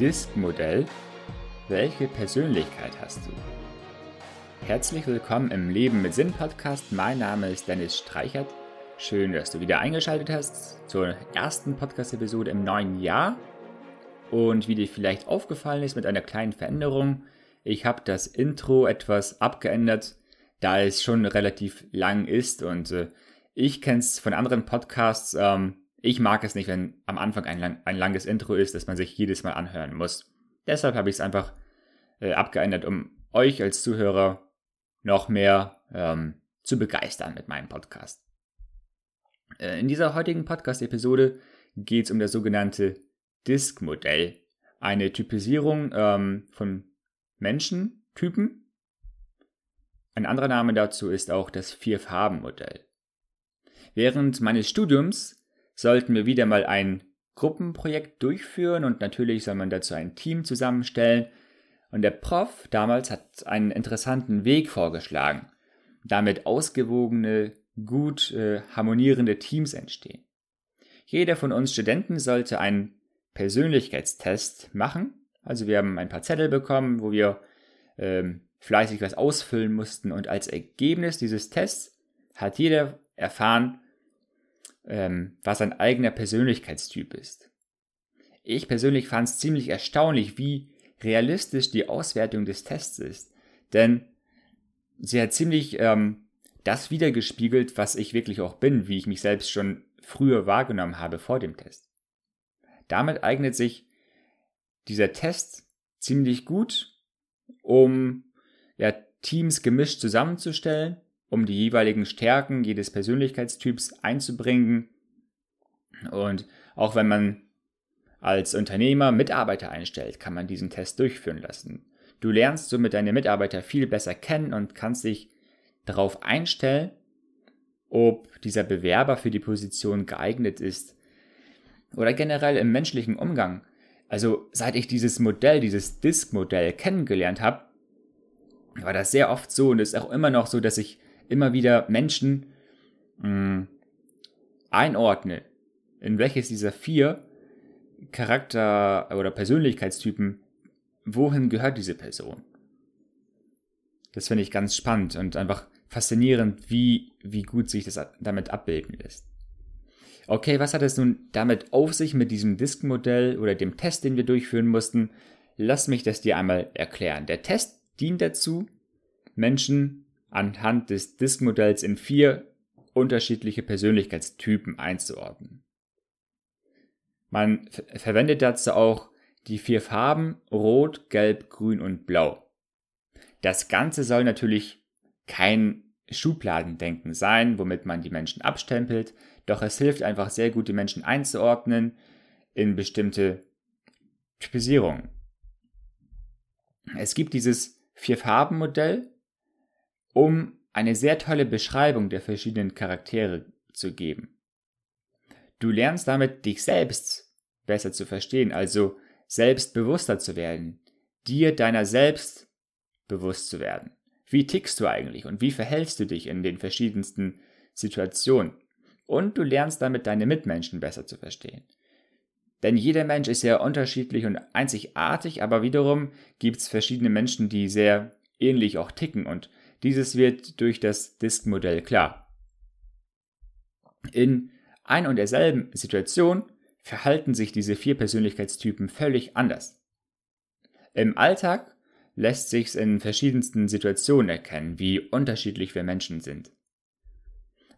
Disk-Modell Welche Persönlichkeit hast du? Herzlich willkommen im Leben mit Sinn Podcast. Mein Name ist Dennis Streichert. Schön, dass du wieder eingeschaltet hast zur ersten Podcast-Episode im neuen Jahr. Und wie dir vielleicht aufgefallen ist, mit einer kleinen Veränderung. Ich habe das Intro etwas abgeändert, da es schon relativ lang ist und äh, ich kenne es von anderen Podcasts. Ähm, ich mag es nicht, wenn am Anfang ein, lang, ein langes Intro ist, das man sich jedes Mal anhören muss. Deshalb habe ich es einfach äh, abgeändert, um euch als Zuhörer noch mehr ähm, zu begeistern mit meinem Podcast. Äh, in dieser heutigen Podcast-Episode geht es um das sogenannte Disk-Modell, eine Typisierung ähm, von Menschentypen. Ein anderer Name dazu ist auch das Vier-Farben-Modell. Während meines Studiums sollten wir wieder mal ein Gruppenprojekt durchführen und natürlich soll man dazu ein Team zusammenstellen. Und der Prof damals hat einen interessanten Weg vorgeschlagen, damit ausgewogene, gut äh, harmonierende Teams entstehen. Jeder von uns Studenten sollte einen Persönlichkeitstest machen. Also wir haben ein paar Zettel bekommen, wo wir ähm, fleißig was ausfüllen mussten und als Ergebnis dieses Tests hat jeder erfahren, ähm, was sein eigener Persönlichkeitstyp ist. Ich persönlich fand es ziemlich erstaunlich, wie realistisch die Auswertung des Tests ist. Denn sie hat ziemlich ähm, das wiedergespiegelt, was ich wirklich auch bin, wie ich mich selbst schon früher wahrgenommen habe vor dem Test. Damit eignet sich dieser Test ziemlich gut, um ja, Teams gemischt zusammenzustellen um die jeweiligen Stärken jedes Persönlichkeitstyps einzubringen. Und auch wenn man als Unternehmer Mitarbeiter einstellt, kann man diesen Test durchführen lassen. Du lernst somit deine Mitarbeiter viel besser kennen und kannst dich darauf einstellen, ob dieser Bewerber für die Position geeignet ist. Oder generell im menschlichen Umgang. Also seit ich dieses Modell, dieses Disk-Modell kennengelernt habe, war das sehr oft so und ist auch immer noch so, dass ich immer wieder Menschen mh, hm, einordne, in welches dieser vier Charakter- oder Persönlichkeitstypen, wohin gehört diese Person. Das finde ich ganz spannend und einfach faszinierend, wie, wie gut sich das damit abbilden lässt. Okay, was hat es nun damit auf sich mit diesem Disk-Modell oder dem Test, den wir durchführen mussten? Lass mich das dir einmal erklären. Der Test dient dazu, Menschen anhand des Disk-Modells in vier unterschiedliche Persönlichkeitstypen einzuordnen. Man verwendet dazu auch die vier Farben Rot, Gelb, Grün und Blau. Das Ganze soll natürlich kein Schubladendenken sein, womit man die Menschen abstempelt, doch es hilft einfach sehr gut, die Menschen einzuordnen in bestimmte Typisierungen. Es gibt dieses Vier-Farben-Modell, um eine sehr tolle Beschreibung der verschiedenen Charaktere zu geben. Du lernst damit dich selbst besser zu verstehen, also selbstbewusster zu werden, dir deiner selbst bewusst zu werden. Wie tickst du eigentlich und wie verhältst du dich in den verschiedensten Situationen? Und du lernst damit deine Mitmenschen besser zu verstehen. Denn jeder Mensch ist sehr unterschiedlich und einzigartig, aber wiederum gibt es verschiedene Menschen, die sehr ähnlich auch ticken und dieses wird durch das Disk-Modell klar. In ein und derselben Situation verhalten sich diese vier Persönlichkeitstypen völlig anders. Im Alltag lässt sich in verschiedensten Situationen erkennen, wie unterschiedlich wir Menschen sind.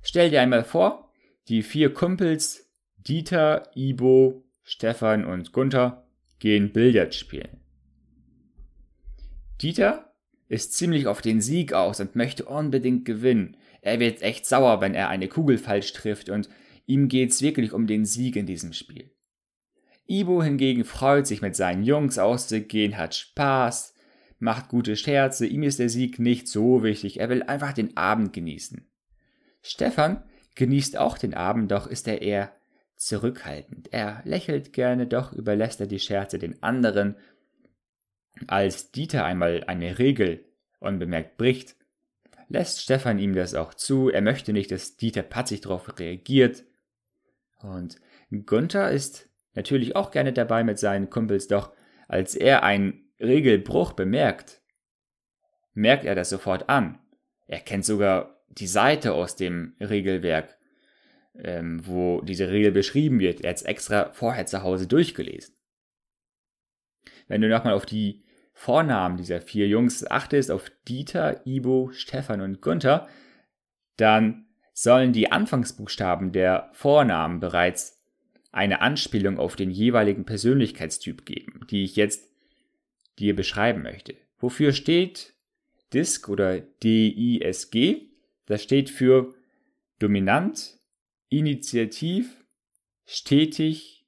Stell dir einmal vor, die vier Kumpels Dieter, Ibo, Stefan und Gunther gehen Billard spielen. Dieter ist ziemlich auf den Sieg aus und möchte unbedingt gewinnen. Er wird echt sauer, wenn er eine Kugel falsch trifft und ihm geht's wirklich um den Sieg in diesem Spiel. Ibo hingegen freut sich mit seinen Jungs auszugehen, hat Spaß, macht gute Scherze, ihm ist der Sieg nicht so wichtig, er will einfach den Abend genießen. Stefan genießt auch den Abend, doch ist er eher zurückhaltend. Er lächelt gerne, doch überlässt er die Scherze den anderen als Dieter einmal eine Regel unbemerkt bricht, lässt Stefan ihm das auch zu. Er möchte nicht, dass Dieter patzig darauf reagiert. Und Gunther ist natürlich auch gerne dabei mit seinen Kumpels, doch Als er einen Regelbruch bemerkt, merkt er das sofort an. Er kennt sogar die Seite aus dem Regelwerk, ähm, wo diese Regel beschrieben wird. Er hat es extra vorher zu Hause durchgelesen. Wenn du nochmal auf die Vornamen dieser vier Jungs achtest, auf Dieter, Ibo, Stefan und Gunther, dann sollen die Anfangsbuchstaben der Vornamen bereits eine Anspielung auf den jeweiligen Persönlichkeitstyp geben, die ich jetzt dir beschreiben möchte. Wofür steht DISC oder DISG? Das steht für dominant, initiativ, stetig,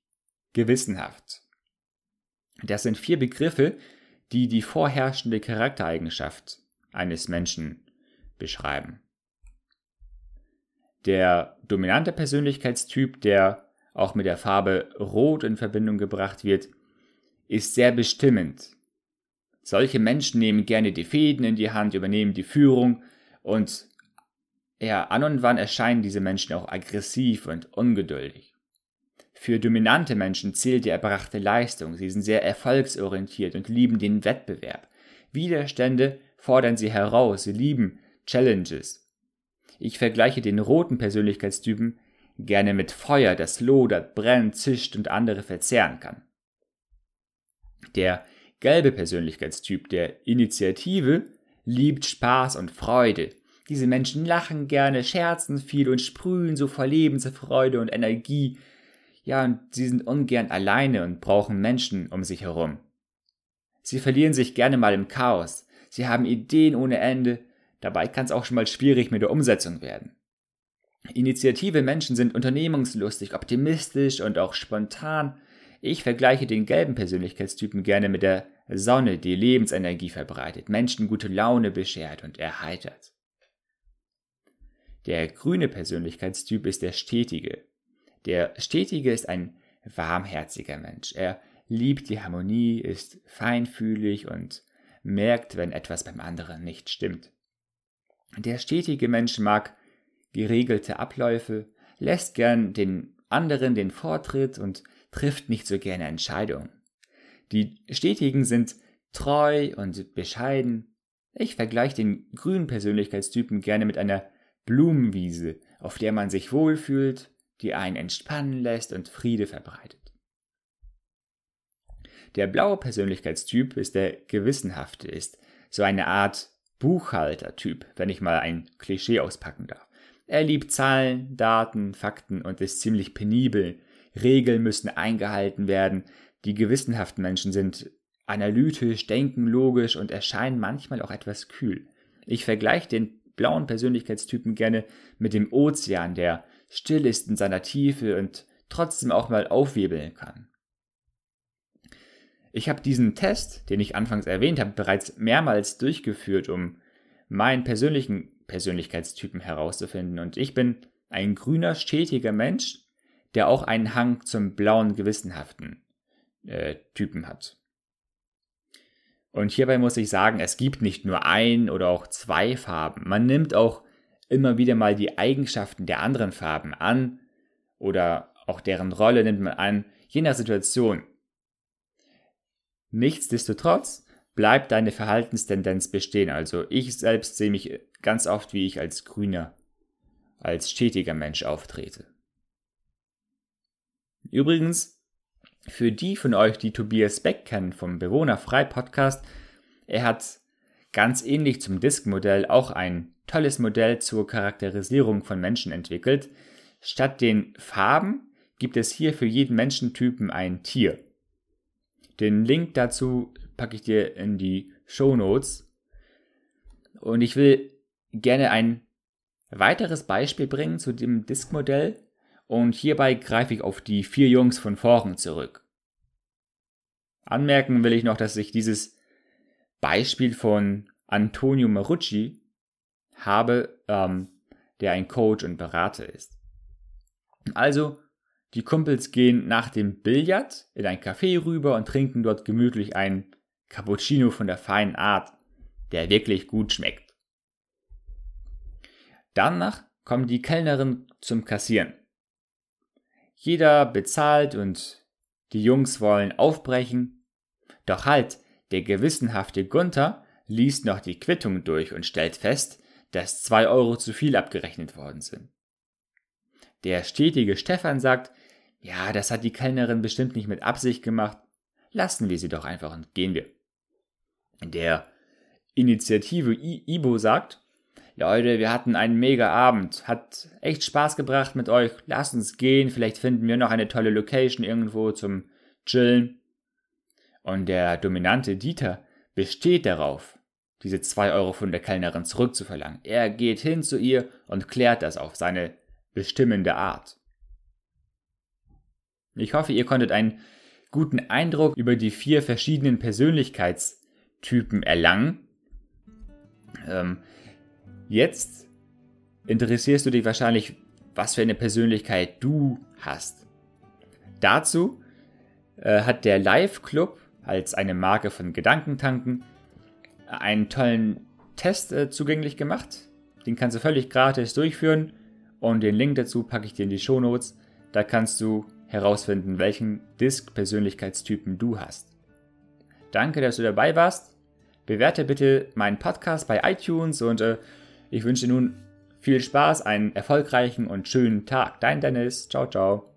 gewissenhaft. Das sind vier Begriffe, die die vorherrschende Charaktereigenschaft eines Menschen beschreiben. Der dominante Persönlichkeitstyp, der auch mit der Farbe Rot in Verbindung gebracht wird, ist sehr bestimmend. Solche Menschen nehmen gerne die Fäden in die Hand, übernehmen die Führung und ja, an und wann erscheinen diese Menschen auch aggressiv und ungeduldig. Für dominante Menschen zählt die erbrachte Leistung, sie sind sehr erfolgsorientiert und lieben den Wettbewerb. Widerstände fordern sie heraus, sie lieben Challenges. Ich vergleiche den roten Persönlichkeitstypen gerne mit Feuer, das lodert, brennt, zischt und andere verzehren kann. Der gelbe Persönlichkeitstyp der Initiative liebt Spaß und Freude. Diese Menschen lachen gerne, scherzen viel und sprühen so vor Lebensfreude und Energie. Ja, und sie sind ungern alleine und brauchen Menschen um sich herum. Sie verlieren sich gerne mal im Chaos. Sie haben Ideen ohne Ende Dabei kann es auch schon mal schwierig mit der Umsetzung werden. Initiative Menschen sind unternehmungslustig, optimistisch und auch spontan. Ich vergleiche den gelben Persönlichkeitstypen gerne mit der Sonne, die Lebensenergie verbreitet, Menschen gute Laune beschert und erheitert. Der grüne Persönlichkeitstyp ist der Stetige. Der Stetige ist ein warmherziger Mensch. Er liebt die Harmonie, ist feinfühlig und merkt, wenn etwas beim anderen nicht stimmt. Der stetige Mensch mag geregelte Abläufe, lässt gern den anderen den Vortritt und trifft nicht so gerne Entscheidungen. Die Stetigen sind treu und bescheiden. Ich vergleiche den grünen Persönlichkeitstypen gerne mit einer Blumenwiese, auf der man sich wohlfühlt, die einen entspannen lässt und Friede verbreitet. Der blaue Persönlichkeitstyp ist der gewissenhafte, ist so eine Art Buchhalter-Typ, wenn ich mal ein Klischee auspacken darf. Er liebt Zahlen, Daten, Fakten und ist ziemlich penibel. Regeln müssen eingehalten werden. Die gewissenhaften Menschen sind analytisch, denken logisch und erscheinen manchmal auch etwas kühl. Ich vergleiche den blauen Persönlichkeitstypen gerne mit dem Ozean, der still ist in seiner Tiefe und trotzdem auch mal aufwirbeln kann. Ich habe diesen Test, den ich anfangs erwähnt habe, bereits mehrmals durchgeführt, um meinen persönlichen Persönlichkeitstypen herauszufinden. Und ich bin ein grüner, stetiger Mensch, der auch einen Hang zum blauen, gewissenhaften äh, Typen hat. Und hierbei muss ich sagen, es gibt nicht nur ein oder auch zwei Farben. Man nimmt auch immer wieder mal die Eigenschaften der anderen Farben an oder auch deren Rolle nimmt man an, je nach Situation. Nichtsdestotrotz bleibt deine Verhaltenstendenz bestehen. Also ich selbst sehe mich ganz oft, wie ich als grüner, als stetiger Mensch auftrete. Übrigens, für die von euch, die Tobias Beck kennen vom Bewohnerfrei Podcast, er hat ganz ähnlich zum Disk-Modell auch ein tolles Modell zur Charakterisierung von Menschen entwickelt. Statt den Farben gibt es hier für jeden Menschentypen ein Tier. Den Link dazu packe ich dir in die Show Notes. Und ich will gerne ein weiteres Beispiel bringen zu dem Disk-Modell. Und hierbei greife ich auf die vier Jungs von vorhin zurück. Anmerken will ich noch, dass ich dieses Beispiel von Antonio Marucci habe, ähm, der ein Coach und Berater ist. Also die Kumpels gehen nach dem Billard in ein Café rüber und trinken dort gemütlich einen Cappuccino von der feinen Art, der wirklich gut schmeckt. Danach kommen die Kellnerin zum Kassieren. Jeder bezahlt und die Jungs wollen aufbrechen. Doch halt, der gewissenhafte Gunther liest noch die Quittung durch und stellt fest, dass zwei Euro zu viel abgerechnet worden sind. Der stetige Stefan sagt, ja, das hat die Kellnerin bestimmt nicht mit Absicht gemacht, lassen wir sie doch einfach und gehen wir. Der Initiative IBO sagt, Leute, wir hatten einen mega Abend, hat echt Spaß gebracht mit euch, lasst uns gehen, vielleicht finden wir noch eine tolle Location irgendwo zum Chillen. Und der dominante Dieter besteht darauf, diese zwei Euro von der Kellnerin zurückzuverlangen. Er geht hin zu ihr und klärt das auf seine bestimmende Art. Ich hoffe, ihr konntet einen guten Eindruck über die vier verschiedenen Persönlichkeitstypen erlangen. Ähm, jetzt interessierst du dich wahrscheinlich, was für eine Persönlichkeit du hast. Dazu äh, hat der Live Club als eine Marke von Gedankentanken einen tollen Test äh, zugänglich gemacht. Den kannst du völlig gratis durchführen und den Link dazu packe ich dir in die Show Notes. Da kannst du herausfinden, welchen Disk-Persönlichkeitstypen du hast. Danke, dass du dabei warst. Bewerte bitte meinen Podcast bei iTunes und äh, ich wünsche nun viel Spaß, einen erfolgreichen und schönen Tag. Dein Dennis. Ciao, ciao.